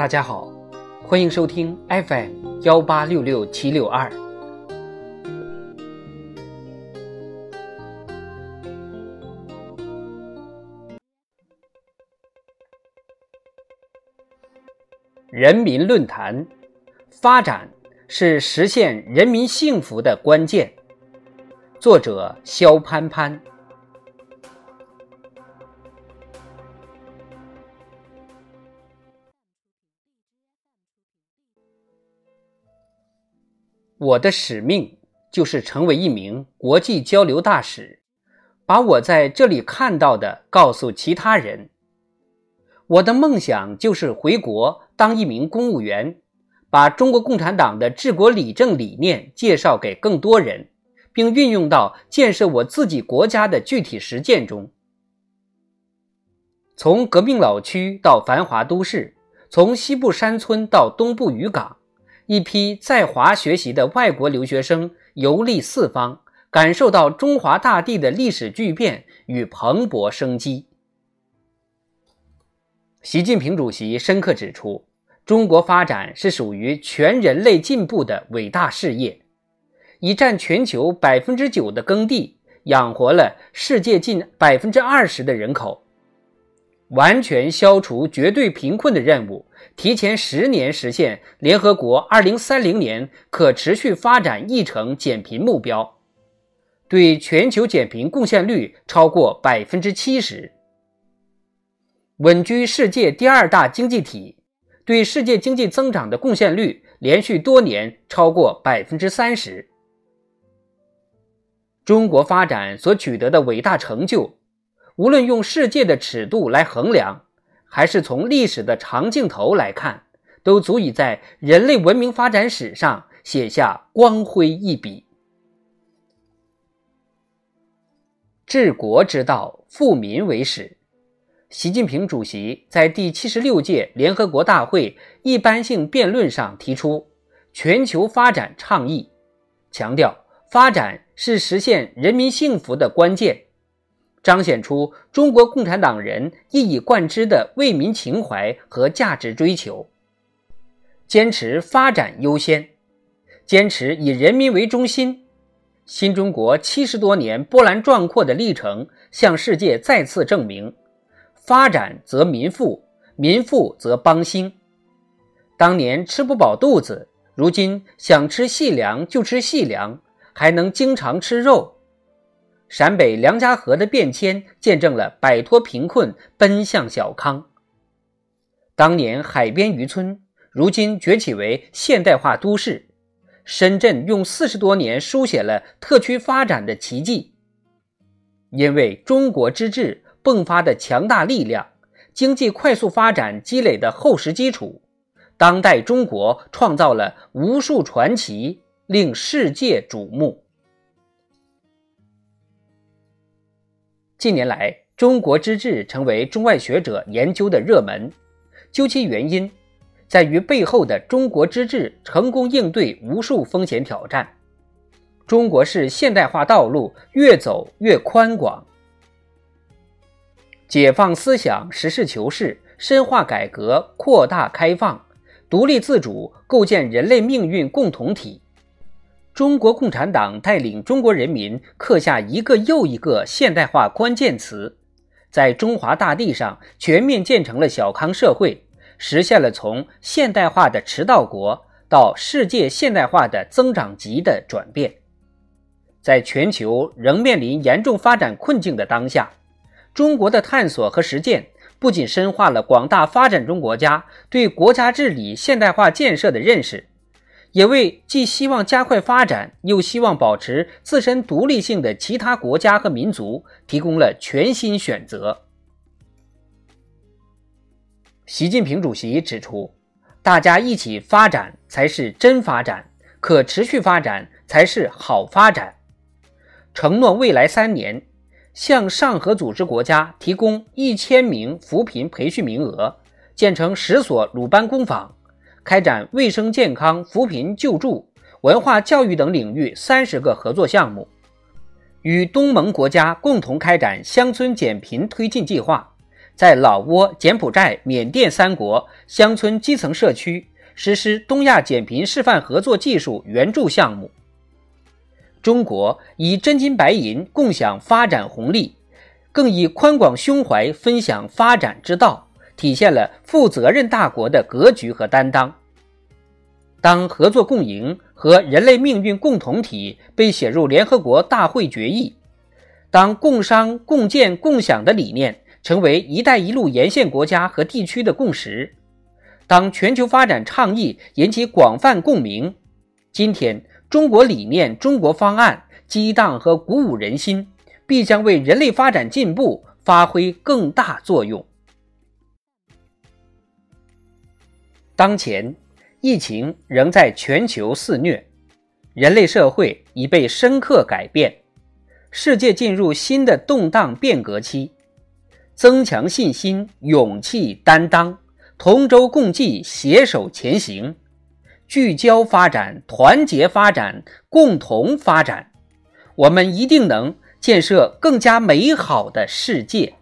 大家好，欢迎收听 FM 幺八六六七六二。人民论坛，发展是实现人民幸福的关键。作者：肖潘潘。我的使命就是成为一名国际交流大使，把我在这里看到的告诉其他人。我的梦想就是回国当一名公务员，把中国共产党的治国理政理念介绍给更多人，并运用到建设我自己国家的具体实践中。从革命老区到繁华都市，从西部山村到东部渔港。一批在华学习的外国留学生游历四方，感受到中华大地的历史巨变与蓬勃生机。习近平主席深刻指出，中国发展是属于全人类进步的伟大事业，已占全球百分之九的耕地，养活了世界近百分之二十的人口。完全消除绝对贫困的任务，提前十年实现联合国二零三零年可持续发展议程减贫目标，对全球减贫贡献率超过百分之七十，稳居世界第二大经济体，对世界经济增长的贡献率连续多年超过百分之三十。中国发展所取得的伟大成就。无论用世界的尺度来衡量，还是从历史的长镜头来看，都足以在人类文明发展史上写下光辉一笔。治国之道，富民为始。习近平主席在第七十六届联合国大会一般性辩论上提出全球发展倡议，强调发展是实现人民幸福的关键。彰显出中国共产党人一以贯之的为民情怀和价值追求，坚持发展优先，坚持以人民为中心。新中国七十多年波澜壮阔的历程，向世界再次证明：发展则民富，民富则邦兴。当年吃不饱肚子，如今想吃细粮就吃细粮，还能经常吃肉。陕北梁家河的变迁，见证了摆脱贫困、奔向小康。当年海边渔村，如今崛起为现代化都市。深圳用四十多年书写了特区发展的奇迹。因为中国之治迸发的强大力量，经济快速发展积累的厚实基础，当代中国创造了无数传奇，令世界瞩目。近年来，中国之治成为中外学者研究的热门。究其原因，在于背后的中国之治成功应对无数风险挑战。中国式现代化道路越走越宽广，解放思想，实事求是，深化改革，扩大开放，独立自主，构建人类命运共同体。中国共产党带领中国人民刻下一个又一个现代化关键词，在中华大地上全面建成了小康社会，实现了从现代化的迟到国到世界现代化的增长极的转变。在全球仍面临严重发展困境的当下，中国的探索和实践不仅深化了广大发展中国家对国家治理现代化建设的认识。也为既希望加快发展，又希望保持自身独立性的其他国家和民族提供了全新选择。习近平主席指出，大家一起发展才是真发展，可持续发展才是好发展。承诺未来三年向上合组织国家提供一千名扶贫培训名额，建成十所鲁班工坊。开展卫生健康、扶贫救助、文化教育等领域三十个合作项目，与东盟国家共同开展乡村减贫推进计划，在老挝、柬埔寨、缅甸三国乡村基层社区实施东亚减贫示范合作技术援助项目。中国以真金白银共享发展红利，更以宽广胸怀分享发展之道，体现了负责任大国的格局和担当。当合作共赢和人类命运共同体被写入联合国大会决议，当共商共建共享的理念。成为“一带一路”沿线国家和地区的共识。当全球发展倡议引起广泛共鸣，今天中国理念、中国方案激荡和鼓舞人心，必将为人类发展进步发挥更大作用。当前，疫情仍在全球肆虐，人类社会已被深刻改变，世界进入新的动荡变革期。增强信心、勇气、担当，同舟共济，携手前行，聚焦发展，团结发展，共同发展，我们一定能建设更加美好的世界。